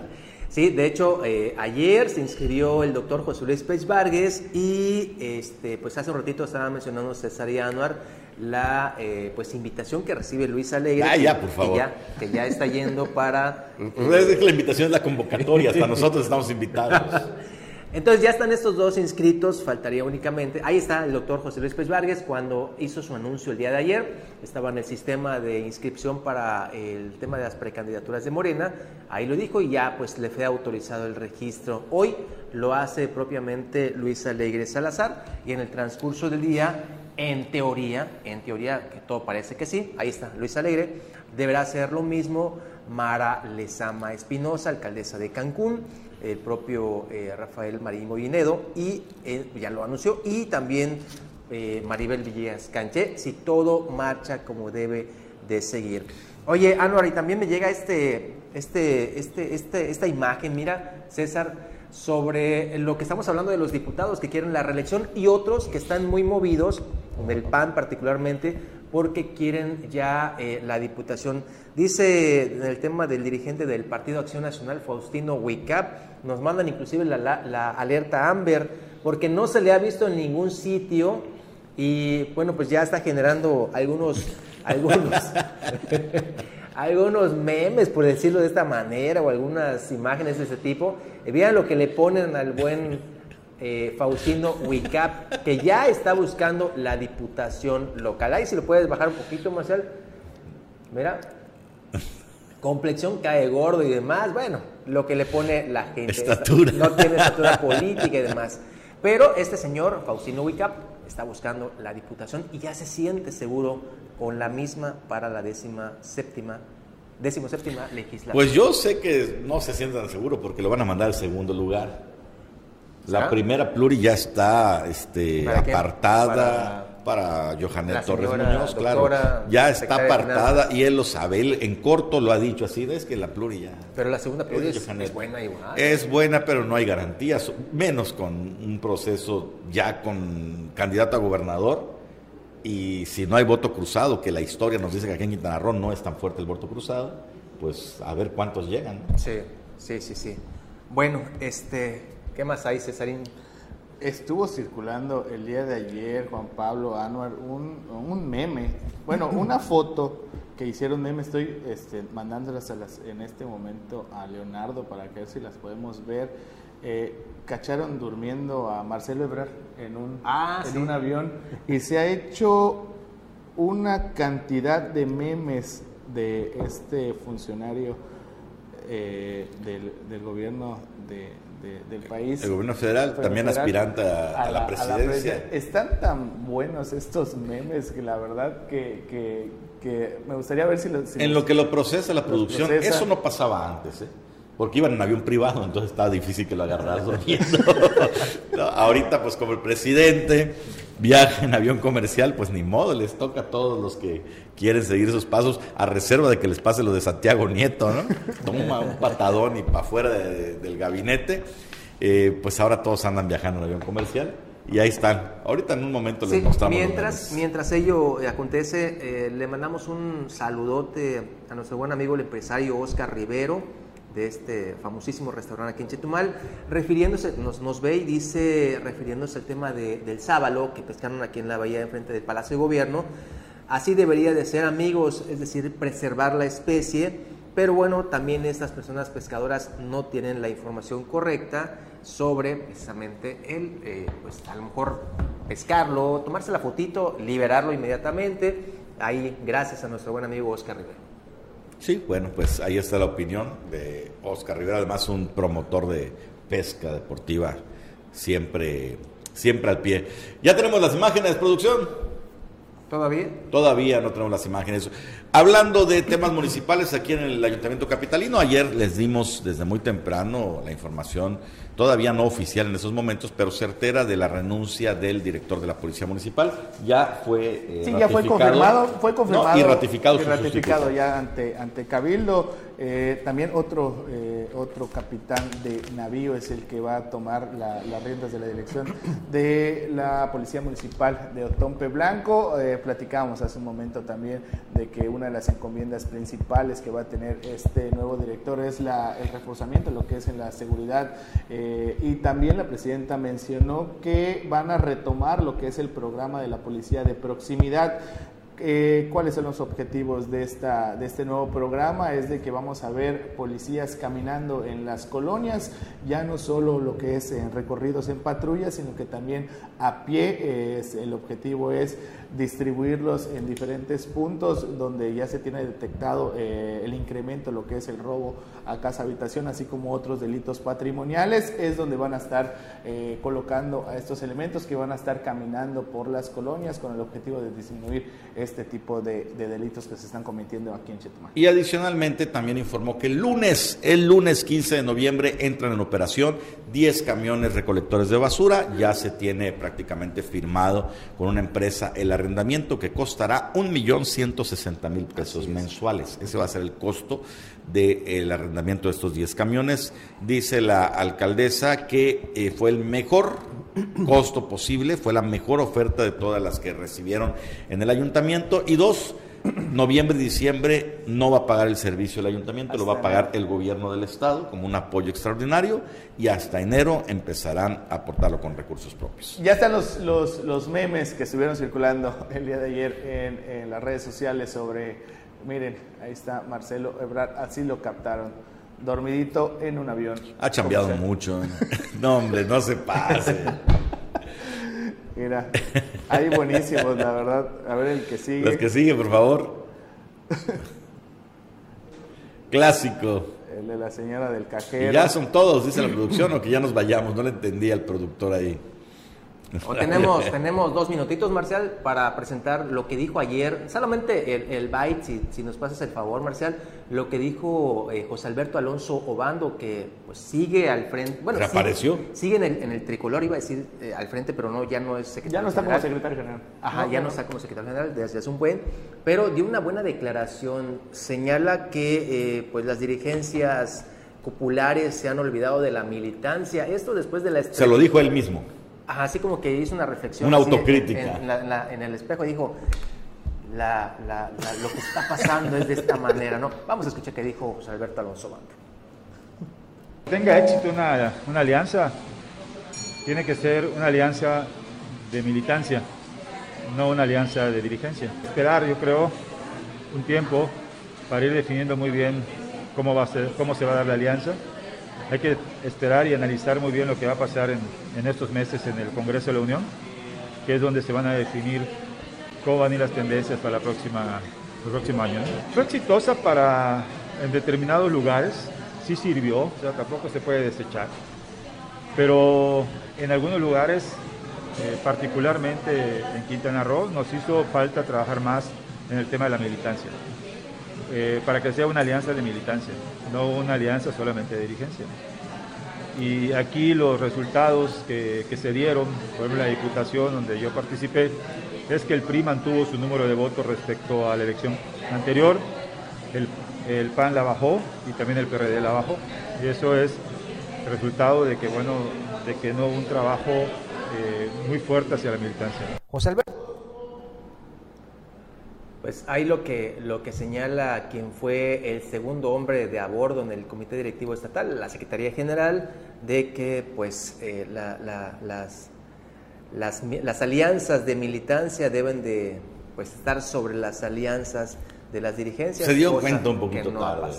Sí, de hecho, eh, ayer se inscribió el doctor José Luis Pech Vargas y este, pues hace un ratito estaba mencionando César y Anuar la eh, pues invitación que recibe Luis Alegre. Ah, ya, por que favor. ya- Que ya, está yendo para... [laughs] Que la invitación es la convocatoria, hasta nosotros estamos invitados. [laughs] Entonces ya están estos dos inscritos, faltaría únicamente, ahí está el doctor José Luis Pérez Vargas cuando hizo su anuncio el día de ayer, estaba en el sistema de inscripción para el tema de las precandidaturas de Morena, ahí lo dijo y ya pues le fue autorizado el registro. Hoy lo hace propiamente Luis Alegre Salazar y en el transcurso del día, en teoría, en teoría que todo parece que sí, ahí está Luis Alegre, deberá hacer lo mismo Mara Lezama Espinosa, alcaldesa de Cancún, el propio eh, Rafael Marín Movinedo, y él ya lo anunció, y también eh, Maribel Villegas Canché, si todo marcha como debe de seguir. Oye, Anuar, y también me llega este, este, este, este, esta imagen, mira, César, sobre lo que estamos hablando de los diputados que quieren la reelección y otros que están muy movidos, con el PAN particularmente, porque quieren ya eh, la diputación. Dice en el tema del dirigente del Partido Acción Nacional, Faustino Huicap, nos mandan inclusive la, la- la alerta Amber, porque no se le ha visto en ningún sitio y bueno, pues ya está generando algunos, [laughs] algunos, [laughs] algunos memes, por decirlo de esta manera, o algunas imágenes de ese tipo. Eh, vean lo que le ponen al buen eh, Faustino Huicap, que ya está buscando la diputación local. Ahí si lo puedes bajar un poquito, Marcial. Mira. Complexión cae gordo y demás. Bueno, lo que le pone la gente. Estatura. No tiene estatura política y demás. Pero este señor, Faustino Huicap, está buscando la diputación y ya se siente seguro con la misma para la décima séptima, décimo séptima legislatura. Pues yo sé que no se sientan seguros porque lo van a mandar al segundo lugar. La ¿Será? primera pluri ya está este, ¿Para apartada para, Johanet La Torres Muñoz, claro. Ya está apartada y él lo sabe. Él en corto lo ha dicho así, es que la pluri ya Pero la segunda pluri Es Johanet. buena igual. es buena, pero no hay garantías, menos con un proceso ya con candidato a gobernador. Y si no hay voto cruzado, que la historia nos dice que aquí en Quintana Roo no es tan fuerte el voto cruzado, pues a ver cuántos llegan. ¿no? Sí, sí, sí, sí. Bueno, este, ¿qué más hay, Cesarín? Estuvo circulando el día de ayer, Juan Pablo Anuar, un, un meme, bueno, [laughs] una foto que hicieron meme, estoy este, mandándolas a las, en este momento a Leonardo para que ver si las podemos ver. Eh, cacharon durmiendo a Marcelo Ebrard en un, Ah, en sí. un avión y se ha hecho una cantidad de memes de este funcionario eh, del, del gobierno de- de- del país. El gobierno federal, también aspirante a- a la presidencia. Están tan buenos estos memes que la verdad que, que, que me gustaría ver si los... si En los- lo que lo procesa la producción, procesa. eso no pasaba antes, ¿eh? Porque iban en avión privado, entonces estaba difícil que lo agarraras. [laughs] No, ahorita, pues como el presidente viaja en avión comercial, pues ni modo, les toca a todos los que quieren seguir esos pasos, a reserva de que les pase lo de Santiago Nieto, ¿no? Toma un patadón y para afuera de- del gabinete. Eh, pues ahora todos andan viajando en avión comercial y ahí están. Ahorita en un momento les Sí, mostramos. mientras, mientras ello acontece, eh, le mandamos un saludote a nuestro buen amigo el empresario Oscar Rivero de este famosísimo restaurante aquí en Chetumal, refiriéndose, nos, nos ve y dice, refiriéndose al tema de- del sábalo que pescaron aquí en la bahía enfrente del Palacio de Gobierno, así debería de ser amigos, es decir, preservar la especie, pero bueno, también estas personas pescadoras no tienen la información correcta sobre precisamente el, eh, pues a lo mejor pescarlo, tomarse la fotito, liberarlo inmediatamente. Ahí, gracias a nuestro buen amigo Oscar Rivera. Sí, bueno, pues ahí está la opinión de Oscar Rivera, además un promotor de pesca deportiva, siempre, siempre al pie. Ya tenemos las imágenes, producción. ¿Todavía? Todavía no tenemos las imágenes. Hablando de temas municipales aquí en el Ayuntamiento Capitalino, ayer les dimos desde muy temprano la información, todavía no oficial en esos momentos, pero certera de la renuncia del director de la Policía Municipal. Ya fue eh, Sí, ya fue confirmado, fue confirmado. y ratificado. Y ratificado ya ante, ante Cabildo. Eh, también otro, eh, otro capitán de navío es el que va a tomar las riendas de la dirección de la Policía Municipal de Otompe Blanco. Eh, platicábamos hace un momento también de que una de las encomiendas principales que va a tener este nuevo director es la, el reforzamiento, lo que es en la seguridad. y también la presidenta mencionó que van a retomar lo que es el programa de la policía de proximidad. Eh, ¿Cuáles son los objetivos de, esta, de este nuevo programa? Es de que vamos a ver policías caminando en las colonias, ya no solo lo que es en recorridos en patrullas, sino que también a pie. El objetivo es distribuirlos en diferentes puntos donde ya se tiene detectado eh, el incremento, lo que es el robo a casa habitación, así como otros delitos patrimoniales, es donde van a estar eh, colocando a estos elementos que van a estar caminando por las colonias con el objetivo de disminuir este tipo de, delitos que se están cometiendo aquí en Chetumal. Y adicionalmente también informó que el lunes, el lunes 15 de noviembre, entran en operación 10 camiones recolectores de basura, ya se tiene prácticamente firmado con una empresa el arrendamiento que costará un millón ciento sesenta mil pesos mensuales. Ese va a ser el costo del arrendamiento de estos 10 camiones. Dice la alcaldesa que eh, fue el mejor costo posible, fue la mejor oferta de todas las que recibieron en el ayuntamiento. Y dos, noviembre y diciembre no va a pagar el servicio el ayuntamiento, lo va a pagar el gobierno del estado como un apoyo extraordinario y hasta enero empezarán a aportarlo con recursos propios. Ya están los, los, los memes que estuvieron circulando el día de ayer en, en las redes sociales sobre, miren, ahí está Marcelo Ebrard, así lo captaron dormidito en un avión. Ha cambiado mucho. [laughs] no, hombre, no se pase. Mira, hay buenísimos, la verdad. A ver el que sigue. Los que sigue, por favor. Clásico. El de la señora del cajero. Y ya son todos, dice la producción, o que ya nos vayamos. No le entendía al productor ahí. [laughs] O tenemos, tenemos dos minutitos, Marcial, para presentar lo que dijo ayer, solamente el, el byte, si, si, nos pasas el favor, Marcial, lo que dijo eh, José Alberto Alonso Obando, que pues sigue al frente. Bueno, ¿Reapareció? Sigue, en, el, en, el, tricolor, iba a decir eh, al frente, pero no, ya no es secretario Ya no está como secretario general. Ajá, ya no, está como secretario general desde hace un buen, pero dio una buena declaración. Señala que eh, pues las dirigencias populares se han olvidado de la militancia. Esto después de la... Se lo dijo él mismo así como que hizo una reflexión. Una autocrítica. En, el espejo dijo, lo que está pasando es de esta manera, ¿no? Vamos a escuchar qué dijo José Alberto Alonso Bando. Tenga éxito una, una alianza, tiene que ser una alianza de militancia, no una alianza de dirigencia. Esperar, yo creo, un tiempo para ir definiendo muy bien cómo, va a ser, cómo se va a dar la alianza hay que esperar y analizar muy bien lo que va a pasar en, estos meses en el Congreso de la Unión, que es donde se van a definir cómo van a ir las tendencias para la próxima, el próximo año. Fue exitosa para en determinados lugares, sí sirvió, o sea, tampoco se puede desechar, pero en algunos lugares, eh, particularmente en Quintana Roo, nos hizo falta trabajar más en el tema de la militancia. Eh, para que sea una alianza de militancia, no una alianza solamente de dirigencia. Y aquí los resultados que, se dieron, por ejemplo, la Diputación donde yo participé, es que el PRI mantuvo su número de votos respecto a la elección anterior, el, PAN la bajó y también el PRD la bajó. Y eso es resultado de que, bueno, de que no hubo un trabajo eh, muy fuerte hacia la militancia. Pues hay lo que, lo que señala quien fue el segundo hombre de a bordo en el Comité Directivo Estatal, la Secretaría General, de que pues eh, las, las, alianzas de militancia deben de pues, estar sobre las alianzas de las dirigencias. Se dio cuenta un poquito tarde.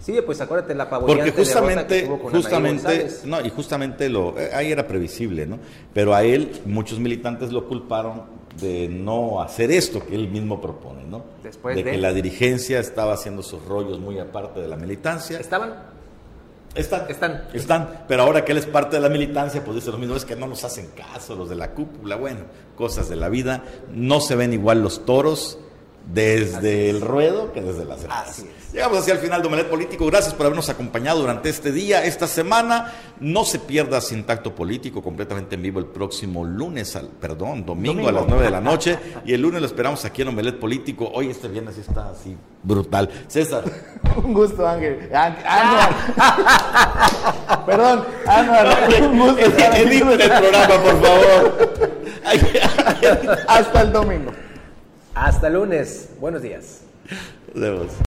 Sí, pues acuérdate la Porque justamente, justamente, no, y justamente lo, eh, ahí era previsible, ¿no? Pero a él muchos militantes lo culparon de no hacer esto que él mismo propone, ¿no? Después de, que la dirigencia estaba haciendo sus rollos muy aparte de la militancia. ¿Estaban? Están. Están. Están. Pero ahora que él es parte de la militancia, pues dice lo mismo, es que no nos hacen caso los de la cúpula. Bueno, cosas de la vida. No se ven igual los toros desde el ruedo que desde las gradas. Llegamos hacia el final de Omelet Político. Gracias por habernos acompañado durante este día, esta semana. No se pierda Sin Tacto Político completamente en vivo el próximo lunes, al, perdón, domingo, a las 9 de la noche. Y el lunes lo esperamos aquí en Omelet Político. Hoy este viernes está así brutal. César. [laughs] Un gusto, Ángel. Anuar. [laughs] Perdón, Anuar. Un gusto. El programa, por favor. [laughs] Hasta el domingo. Hasta lunes. Buenos días. Nos vemos.